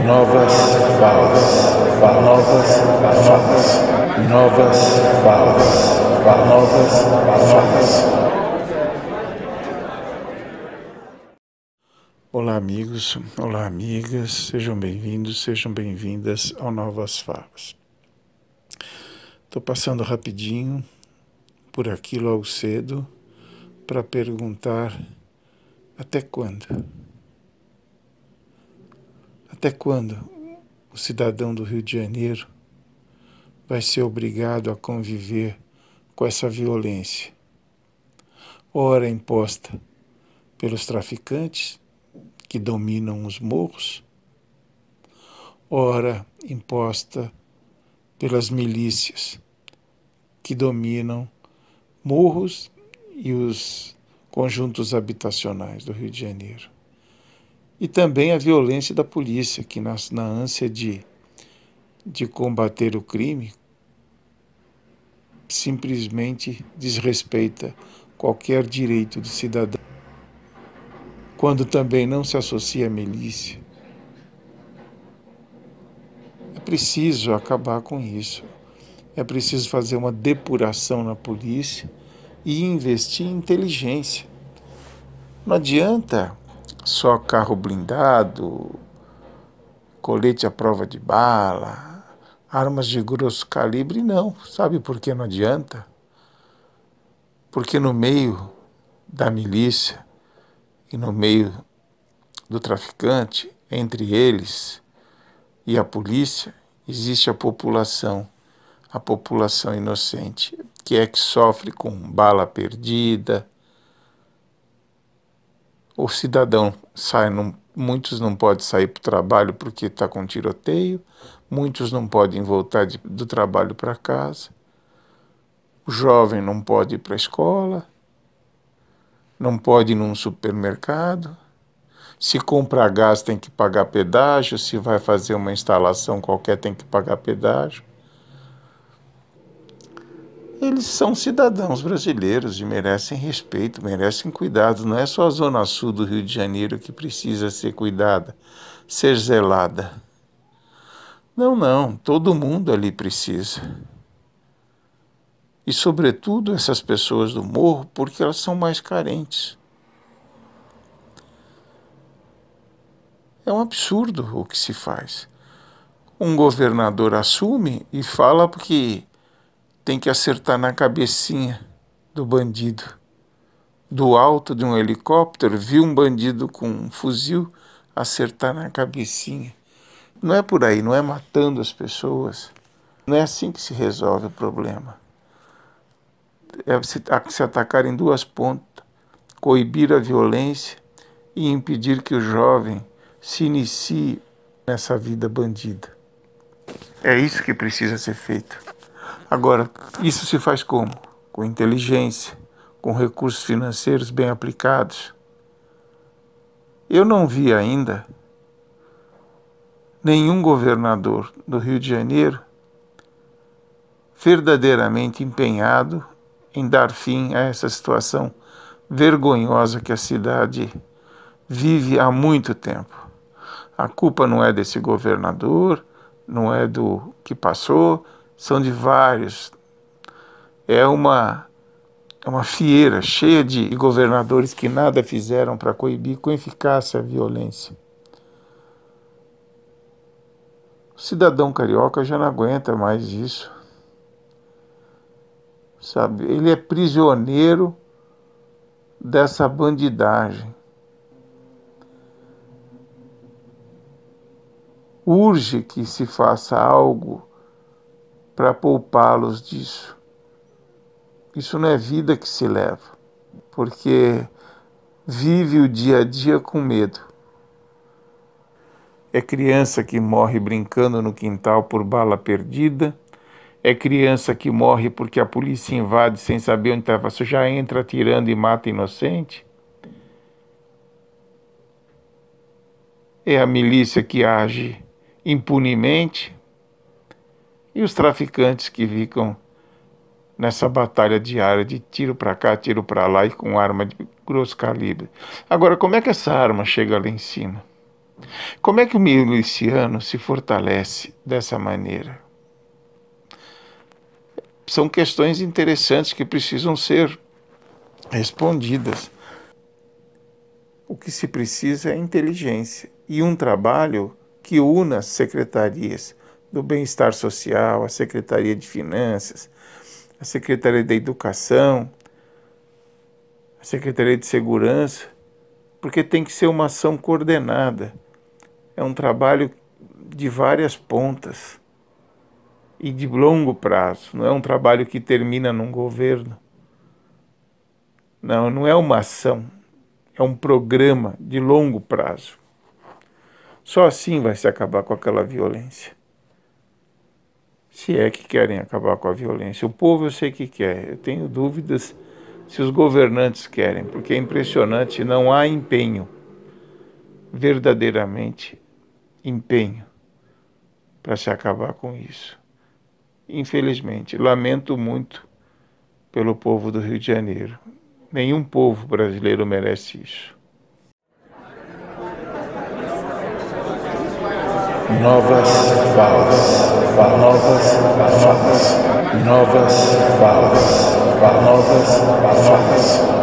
novas falas, novas falas, novas falas, novas falas. Olá, amigos, olá, amigas, sejam bem-vindos, sejam bem-vindas ao Novas Falas. Estou passando rapidinho por aqui logo cedo para perguntar até quando? Até quando o cidadão do Rio de Janeiro vai ser obrigado a conviver com essa violência? Ora imposta pelos traficantes que dominam os morros, ora imposta pelas milícias que dominam morros e os conjuntos habitacionais do Rio de Janeiro. E também a violência da polícia, que na, na ânsia de, de combater o crime, simplesmente desrespeita qualquer direito do cidadão, quando também não se associa à milícia. É preciso acabar com isso. É preciso fazer uma depuração na polícia e investir em inteligência. Não adianta só carro blindado, colete à prova de bala, armas de grosso calibre, não. Sabe por que não adianta? Porque no meio da milícia e no meio do traficante, entre eles e a polícia, existe a população a população inocente, que é que sofre com bala perdida. O cidadão sai, não, muitos não podem sair para o trabalho porque está com tiroteio, muitos não podem voltar de, do trabalho para casa. O jovem não pode ir para a escola, não pode ir num supermercado. Se comprar gás tem que pagar pedágio, se vai fazer uma instalação qualquer tem que pagar pedágio eles são cidadãos brasileiros e merecem respeito, merecem cuidado. Não é só a zona sul do Rio de Janeiro que precisa ser cuidada, ser zelada. Não, não, todo mundo ali precisa. E, sobretudo, essas pessoas do morro, porque elas são mais carentes. É um absurdo o que se faz. Um governador assume e fala que tem que acertar na cabecinha do bandido. Do alto de um helicóptero, viu um bandido com um fuzil acertar na cabecinha. Não é por aí, não é matando as pessoas. Não é assim que se resolve o problema. É se, se atacar em duas pontas, coibir a violência e impedir que o jovem se inicie nessa vida bandida. É isso que precisa ser feito. Agora, isso se faz como? Com inteligência, com recursos financeiros bem aplicados. Eu não vi ainda nenhum governador do Rio de Janeiro verdadeiramente empenhado em dar fim a essa situação vergonhosa que a cidade vive há muito tempo. A culpa não é desse governador, não é do que passou, são de vários. É uma, é uma fieira cheia de governadores que nada fizeram para coibir com eficácia a violência. O cidadão carioca já não aguenta mais isso. Sabe, ele é prisioneiro dessa bandidagem. Urge que se faça algo para poupá-los disso. Isso não é vida que se leva, porque vive o dia a dia com medo. É criança que morre brincando no quintal por bala perdida. É criança que morre porque a polícia invade sem saber onde estava. Você já entra atirando e mata inocente. É a milícia que age impunemente e os traficantes que ficam nessa batalha diária de tiro para cá, tiro para lá e com arma de grosso calibre. Agora, como é que essa arma chega lá em cima? Como é que o miliciano se fortalece dessa maneira? São questões interessantes que precisam ser respondidas. O que se precisa é inteligência e um trabalho que una as secretarias do bem-estar social, a Secretaria de Finanças, a Secretaria da Educação, a Secretaria de Segurança, porque tem que ser uma ação coordenada. É um trabalho de várias pontas e de longo prazo, não é um trabalho que termina num governo. Não, não é uma ação, é um programa de longo prazo. Só assim vai se acabar com aquela violência. Se é que querem acabar com a violência. O povo eu sei que quer. Eu tenho dúvidas se os governantes querem, porque é impressionante, não há empenho, verdadeiramente empenho, para se acabar com isso. Infelizmente, lamento muito pelo povo do Rio de Janeiro. Nenhum povo brasileiro merece isso. Novas falas, novas falas, novas falas, novas falas.